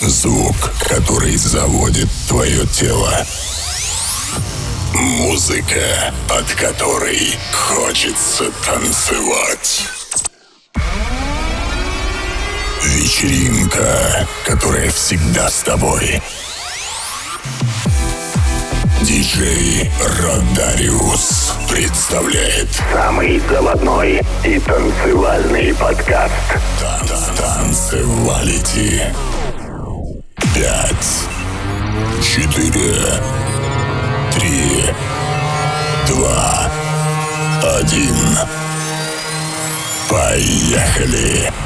Звук, который заводит твое тело. Музыка, от которой хочется танцевать. Вечеринка, которая всегда с тобой. Диджей Родариус представляет самый заводной и танцевальный подкаст. Танцевалити. Пять, четыре, три, два, один. Поехали!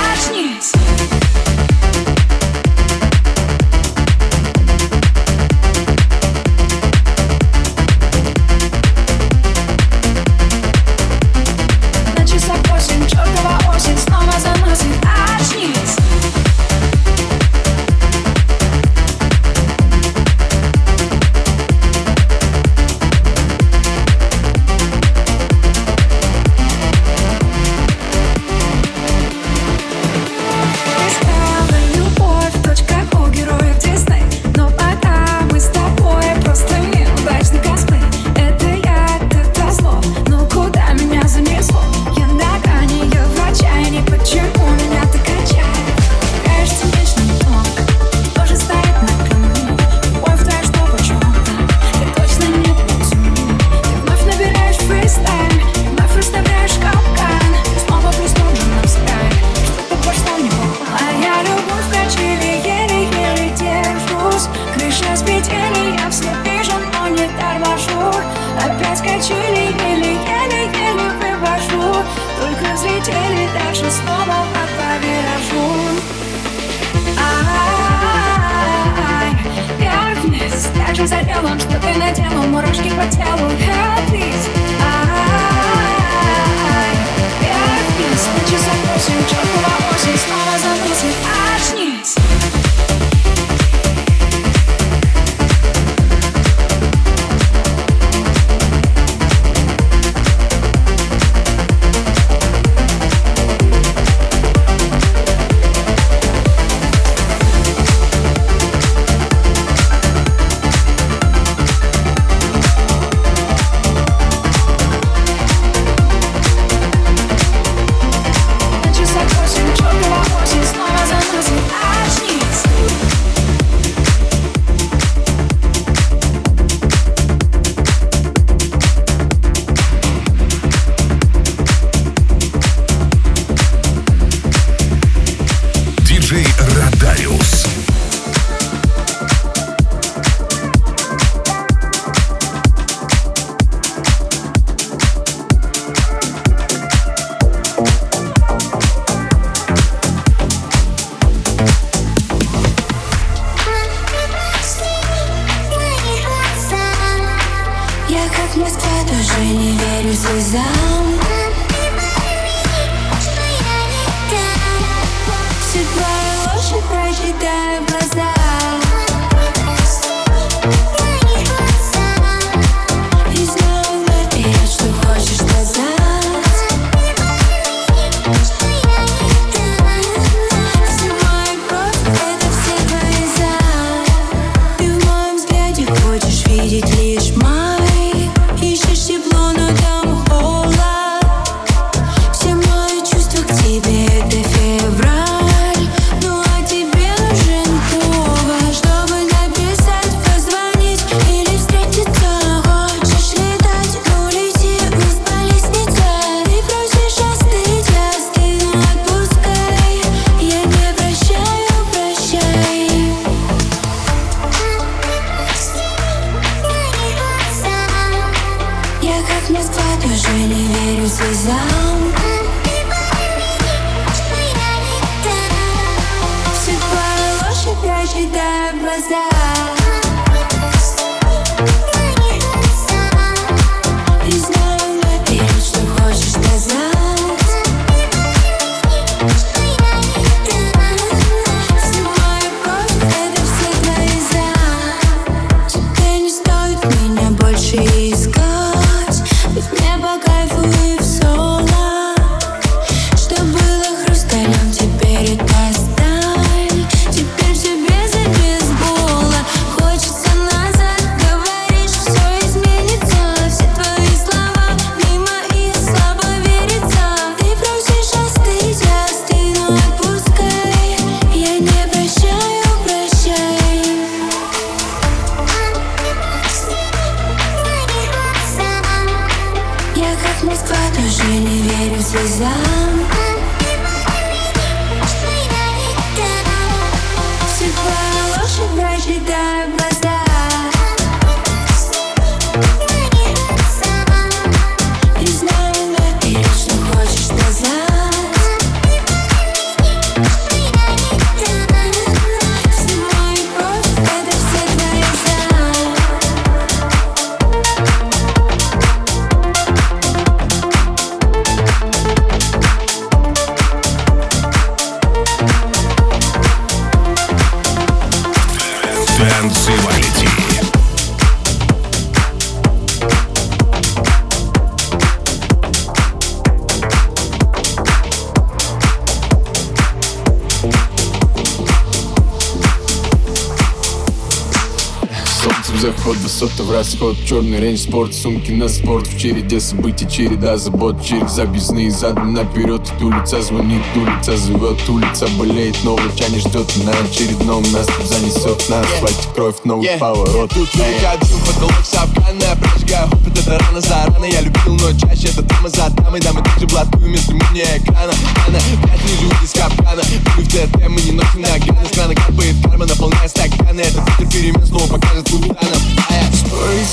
расход Черный рейндж, спорт, сумки на спорт В череде событий, череда забот Через объездные задом наперед От улица звонит, улица зовет Улица болеет, новый чане ждет На очередном нас тут занесет На асфальте кровь, новый yeah. поворот. Тут я дым, потолок сапкана Прожигаю опыт, это рано за рано Я любил, но чаще это дама за дамой Дамы также блатую между мне экрана Она пять не живут из капкана Мы в ТТ, мы не носим наганы С крана капает карма, наполняя стаканы. Это ветер перемен снова покажет капитаном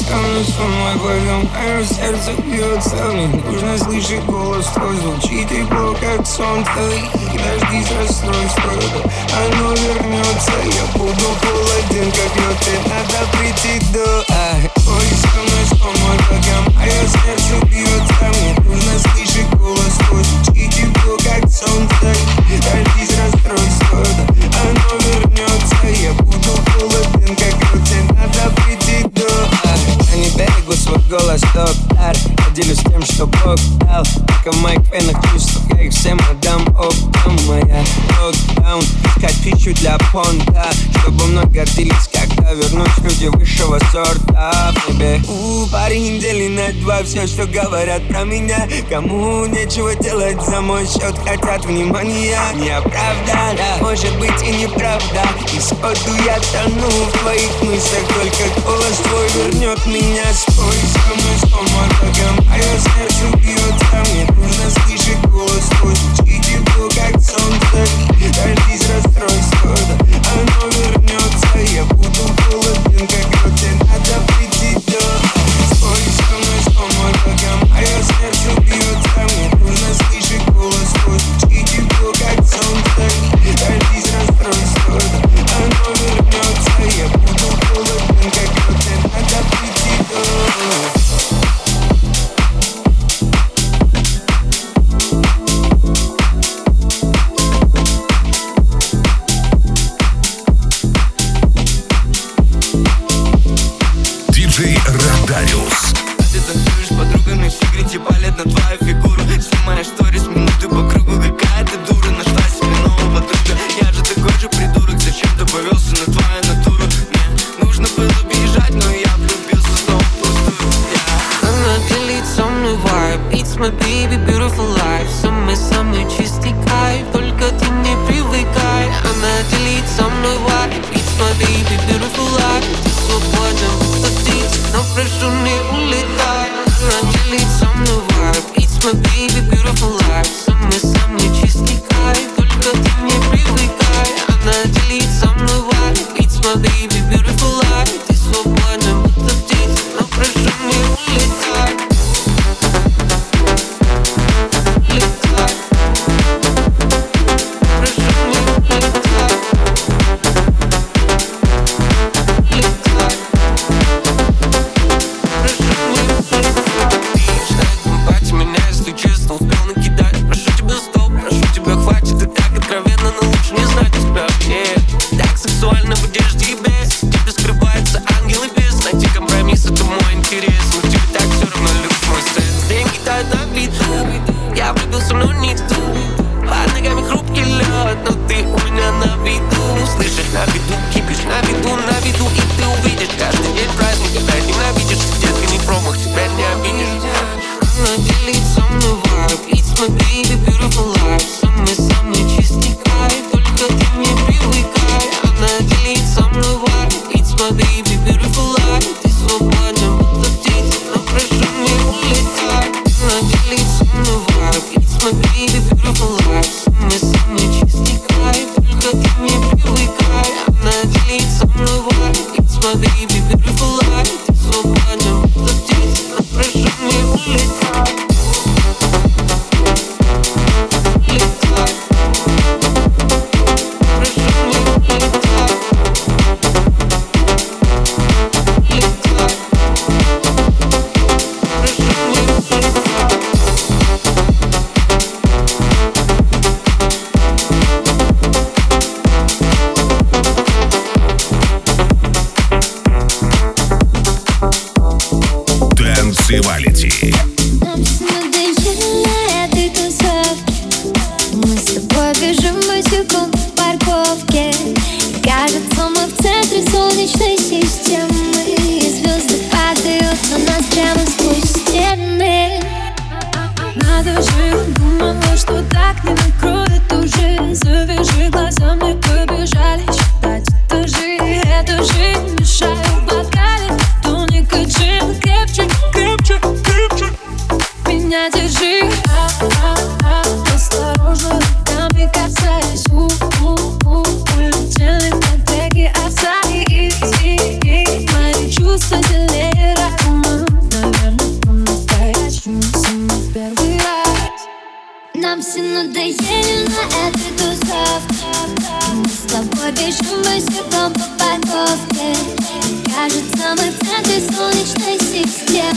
Со мной, сон мой глазом Мое сердце бьется мне Нужно слышать голос твой Звучит тепло, как сон твой Дождись расстройства Оно вернется. Я буду холоден, как лед И надо прийти до Спорить со мной, сон мой глазом Мое сердце бьется мне Нужно слышать голос твой Звучит тепло, как сон твой Дождись голос доктор Я делюсь тем, что Бог дал. Только моих венах чувств Я их всем отдам. Оптом Моя локдаун Искать пищу для понта Чтобы мной гордились Когда вернусь люди высшего сорта. В небе У, парень недели на два Все, что говорят про меня. Кому нечего делать за мой счет Хотят внимания. Неправда, да, может быть и неправда. Исходу я тону в твоих мыслях Только голос твой вернет меня Спой со слышать голос твой Звучит тепло, как солнце Дождись расстройства Я влюбился, но не ту. Под ногами хрупкий лед Но ты у меня на виду. Слышишь, на виду кипишь, на виду, на виду И ты увидишь каждый день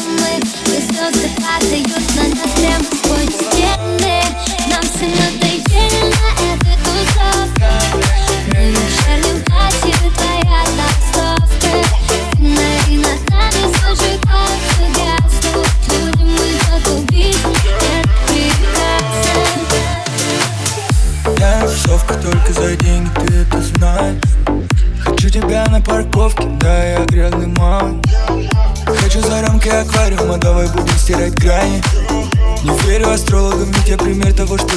with, with those that pass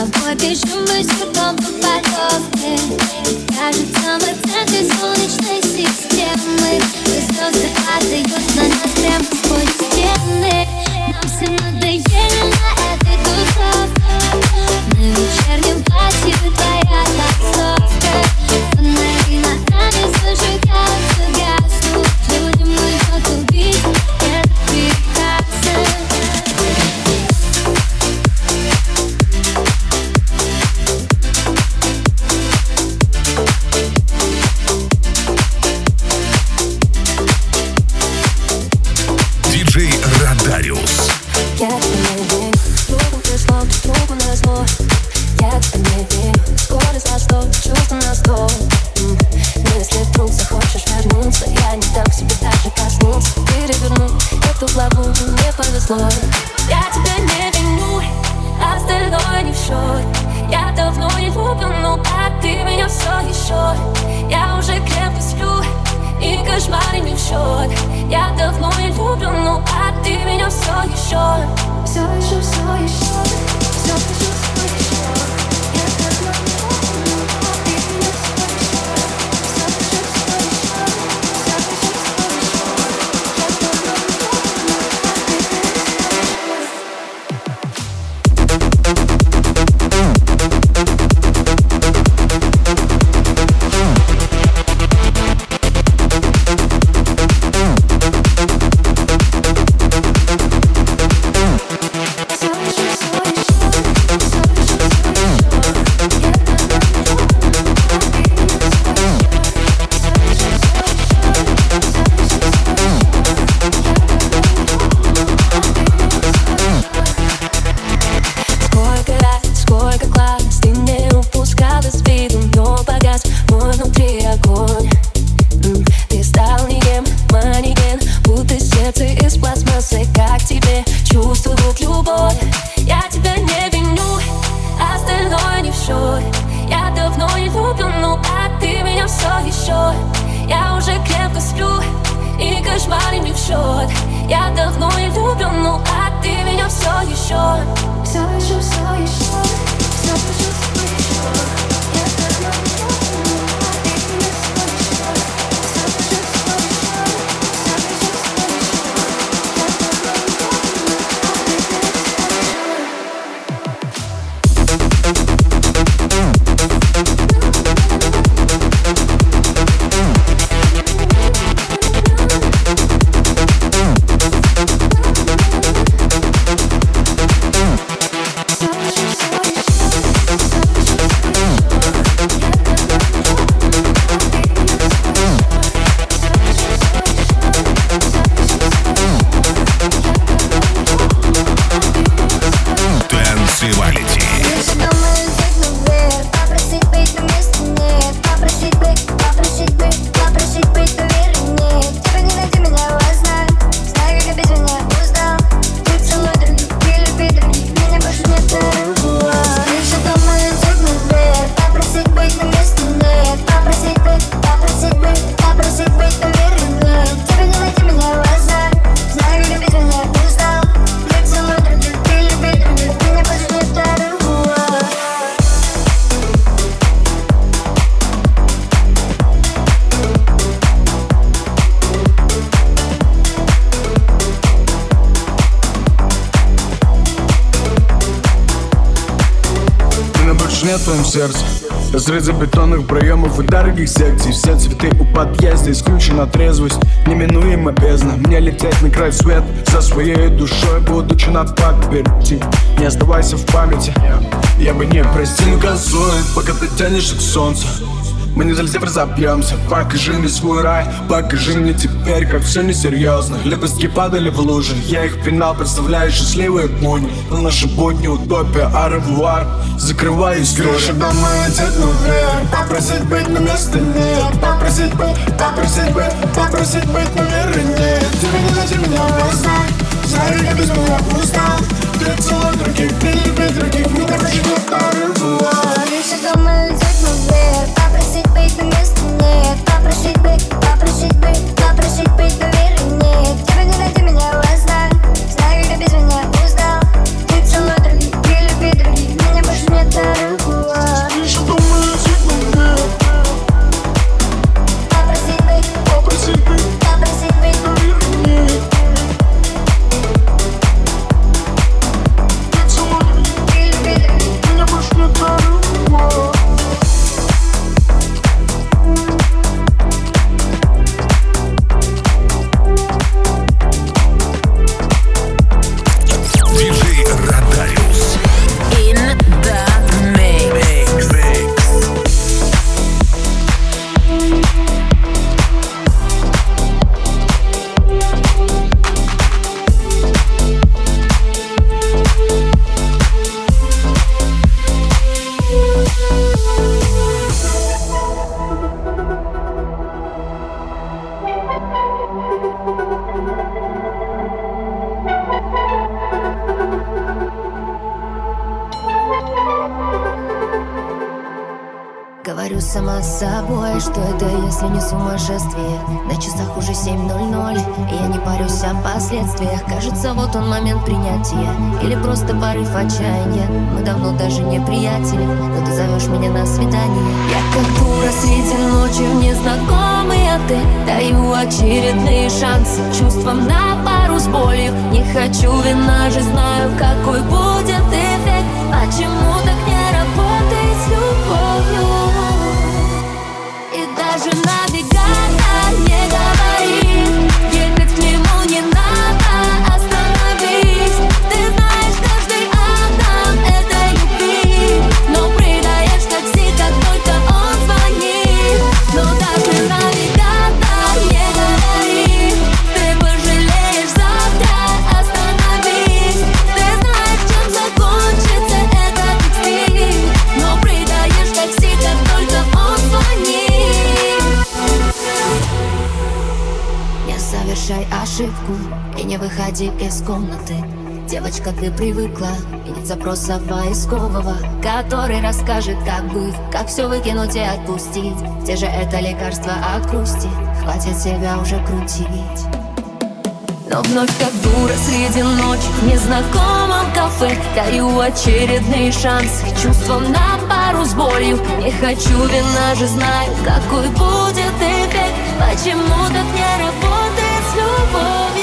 тобой бежим босиком по парковке. И кажется, мы в центре солнечной системы. И звезды падают на нас прямо сквозь стены. Нам все надоели на этой тусовке. На вечернем платье твоя сердце. Разрезы бетонных проемов и дорогих секций Все цветы у подъезда, исключена трезвость Неминуемо бездна. Мне лететь на край свет За своей душой, будучи на перейти Не оставайся в памяти Я бы не простил. Газует, пока ты тянешься к солнцу мы не залезем разобьемся. Покажи мне свой рай. Покажи мне теперь, как все несерьезно Лепестки падали в лужи. Я их пинал, представляю счастливые будни Но наши будни утопия, аревуар. Закрываюсь крыша дома летит наверх. Попросить быть на место нет. Попросить быть, попросить быть, попросить быть, наверное нет. Тебе не найти меня узнать. Знаю, я без меня устал Ты целых других, ты любишь других. Меня почему аревуар Крыша дома летит наверх Попросить быть на место нет. Попросить быть, попросить быть, попросить быть, нет Тебе не найти меня узнать Знаю, я без меня действиях Кажется, вот он момент принятия. Или просто порыв отчаяния. Мы давно даже не приятели. Но ты зовешь меня на свидание. Я как дура среди ночи в незнакомый отель а Даю очередные шансы чувствам на пару с болью. Не хочу вина же, знаю, какой будет эффект. Почему-то выходи из комнаты. Девочка, ты привыкла. И видеть запроса войскового Который расскажет, как быть, как все выкинуть и отпустить. Где же это лекарство от грусти? Хватит себя уже крутить. Но вновь как дура среди ночи В незнакомом кафе Даю очередный шанс. Чувством на пару с болью Не хочу, вина же знаю Какой будет эффект. Почему так не работает с любовью?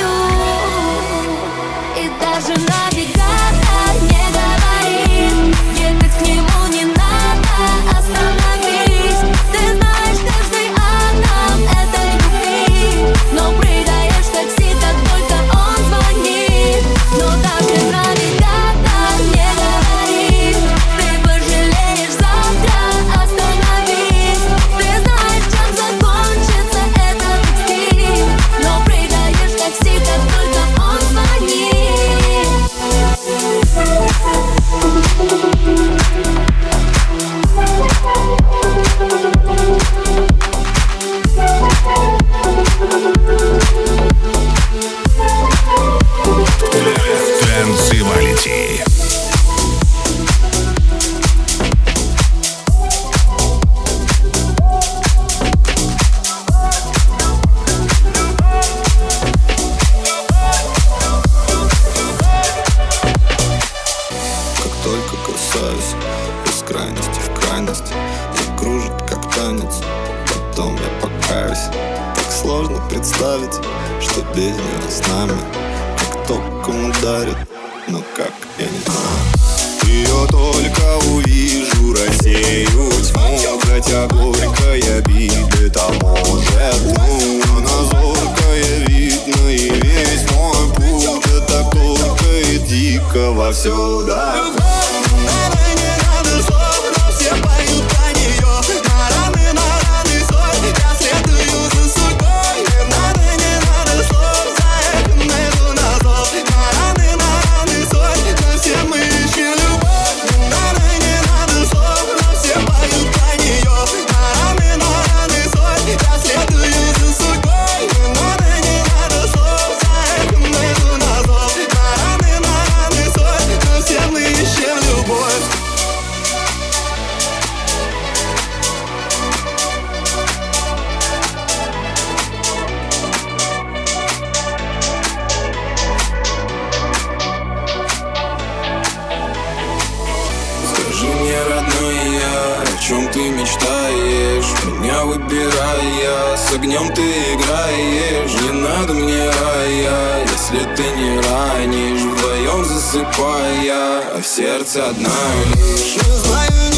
мне рая Если ты не ранишь, вдвоем засыпая А в сердце одна лишь. Не знаю,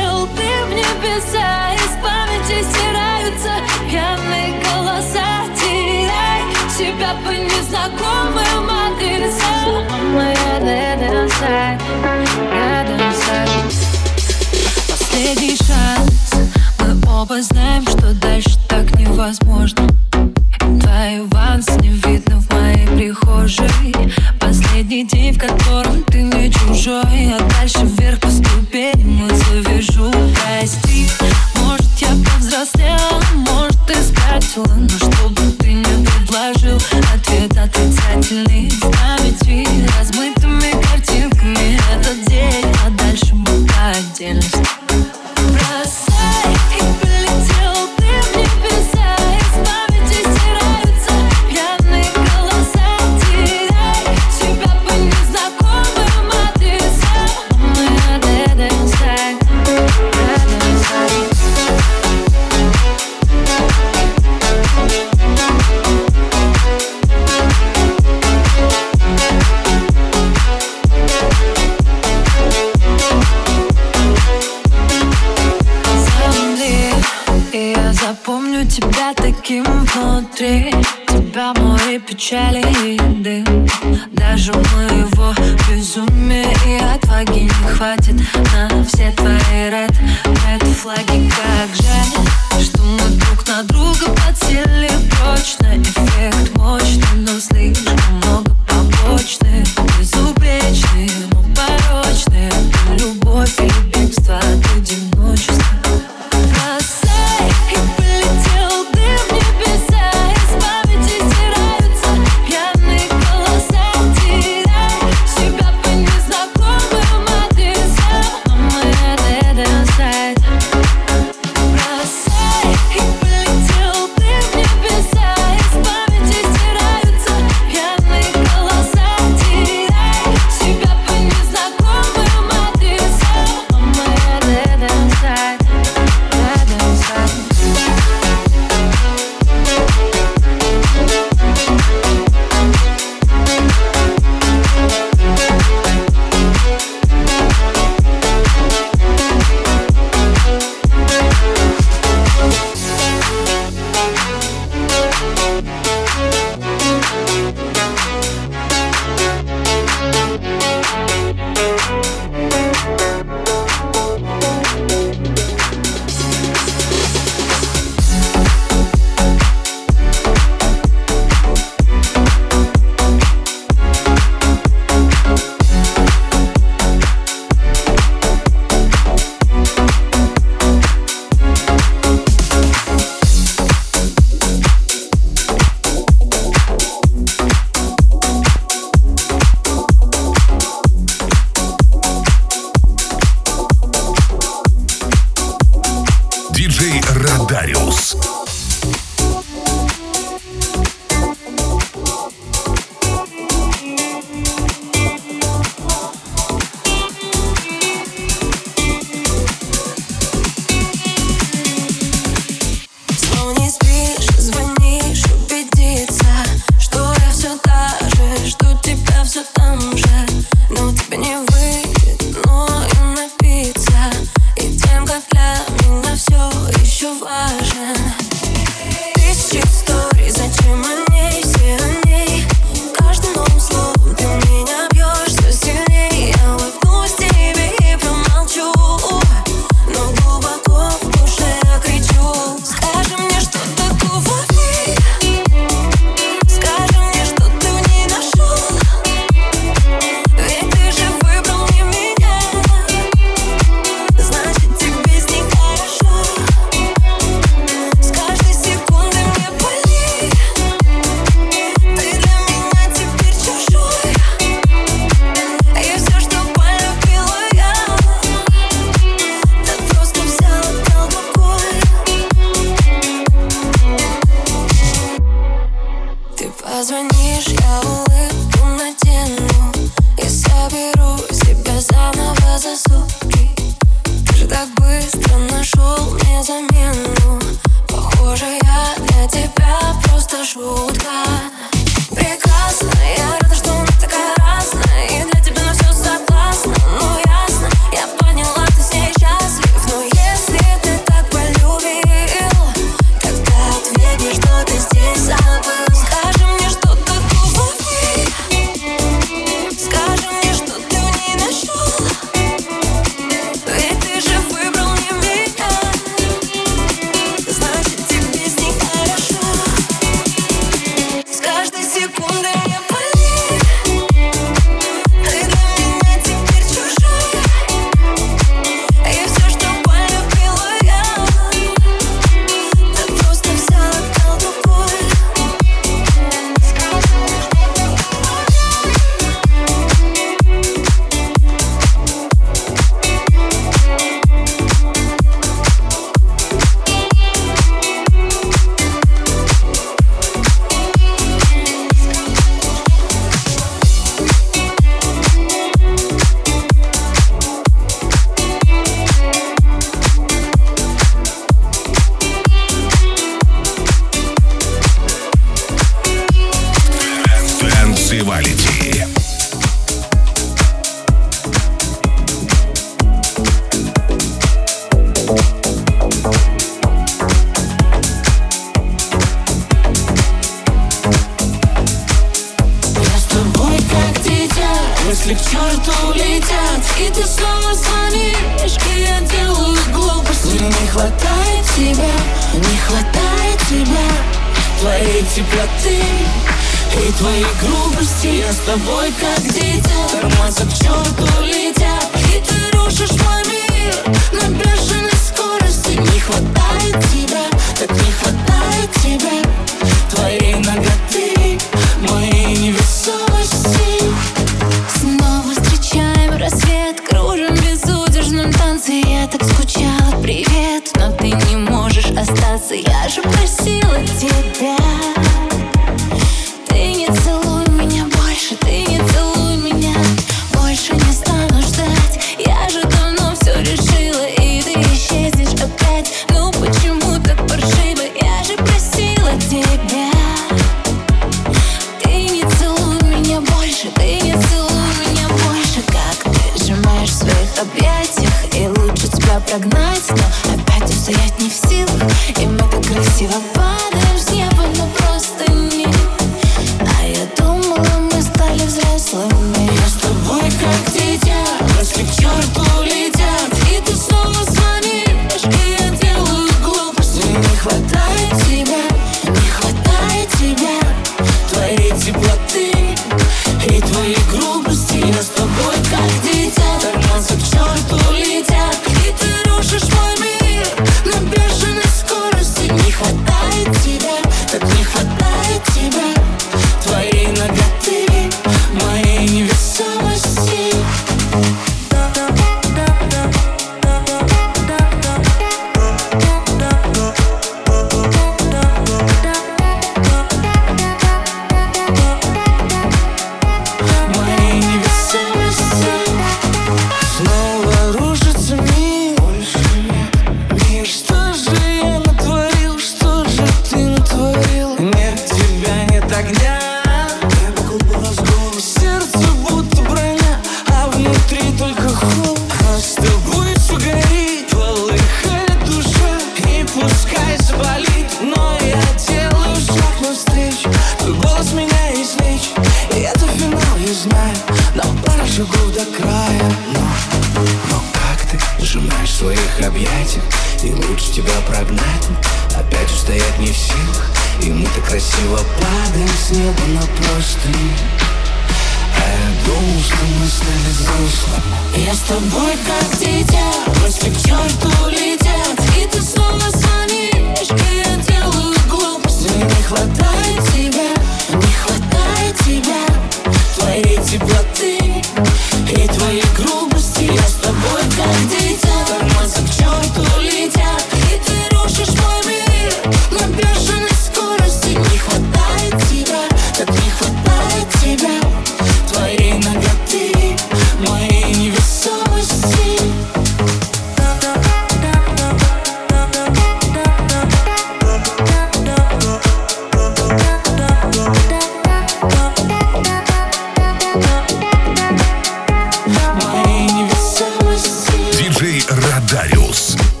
Нотариус.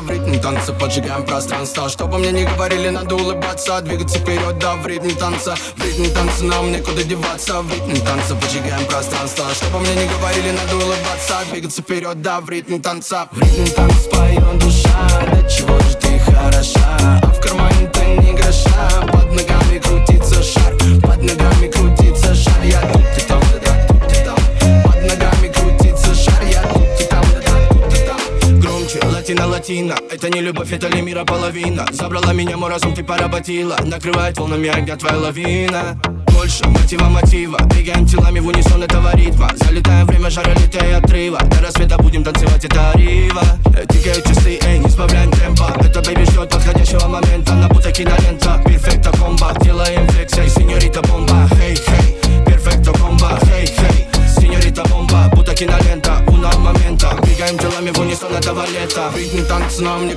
в ритм танца. Поджигаем пространство. Чтобы мне не говорили, надо улыбаться. Двигаться вперед, да, в ритм танца. В ритм танца нам некуда деваться. В ритм танца поджигаем пространство. Чтобы мне не говорили, надо улыбаться. Двигаться вперед, да, в ритм танца. В ритм танца споем душа. До чего же картина Это не любовь, это ли мира половина? Забрала меня, мой разум ты поработила. Накрывает волнами огня твоя лавина. Больше мотива мотива. Бегаем телами в унисон этого ритма Залетаем время жара, летая и отрыва До рассвета будем танцевать, это рива э, Тикают часы, эй, не сбавляем темпа. Это бэйби ждет подходящего момента. На будто кинолента.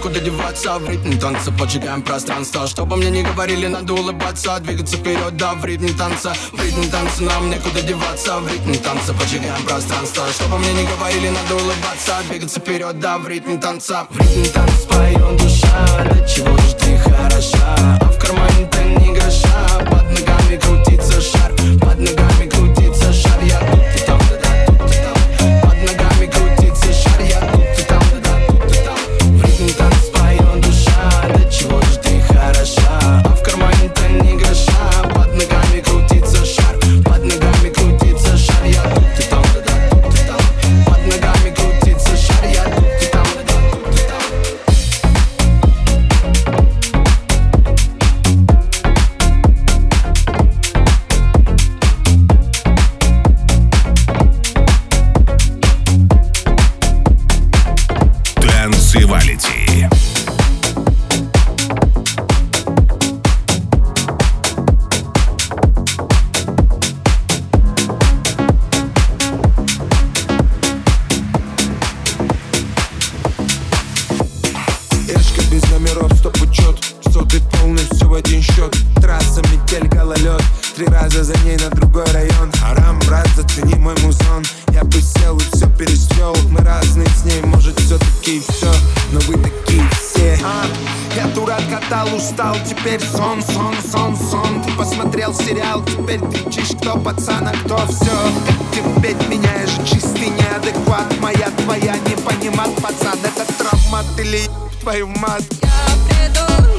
некуда деваться В ритм танца. Поджигаем пространство Чтобы мне не говорили, надо улыбаться. Двигаться вперед, да, в ритм танца. В ритм танца нам некуда деваться В ритм танца. Поджигаем пространство Чтобы мне не говорили, надо улыбаться. Двигаться вперед, да, в ритм танца. В ритм танца поем душа До чего же ты хороша. А в кармане пацана, кто все Как тебе меняешь, чистый неадекват. Моя твоя не понимат, пацан, это травма Ты ли твою мать. Я приду.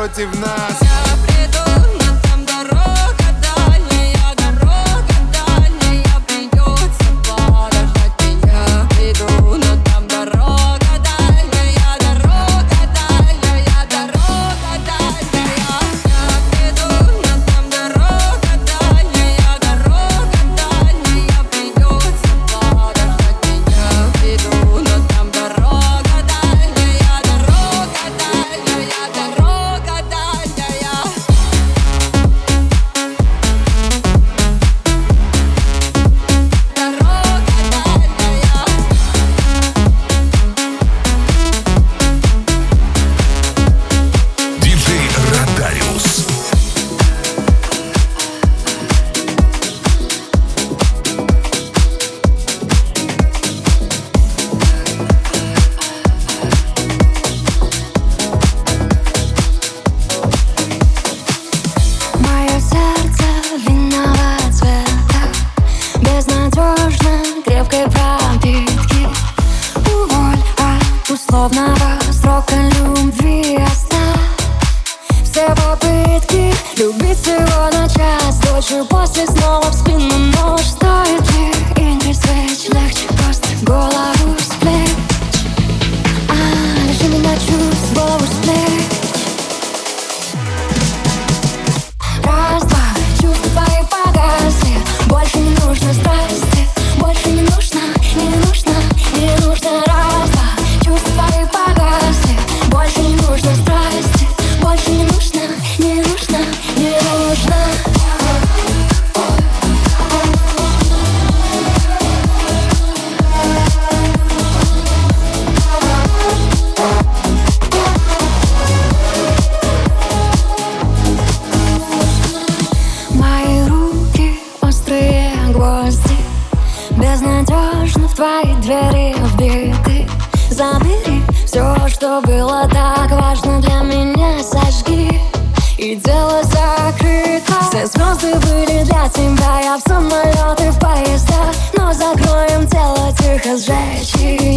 против нас. magic.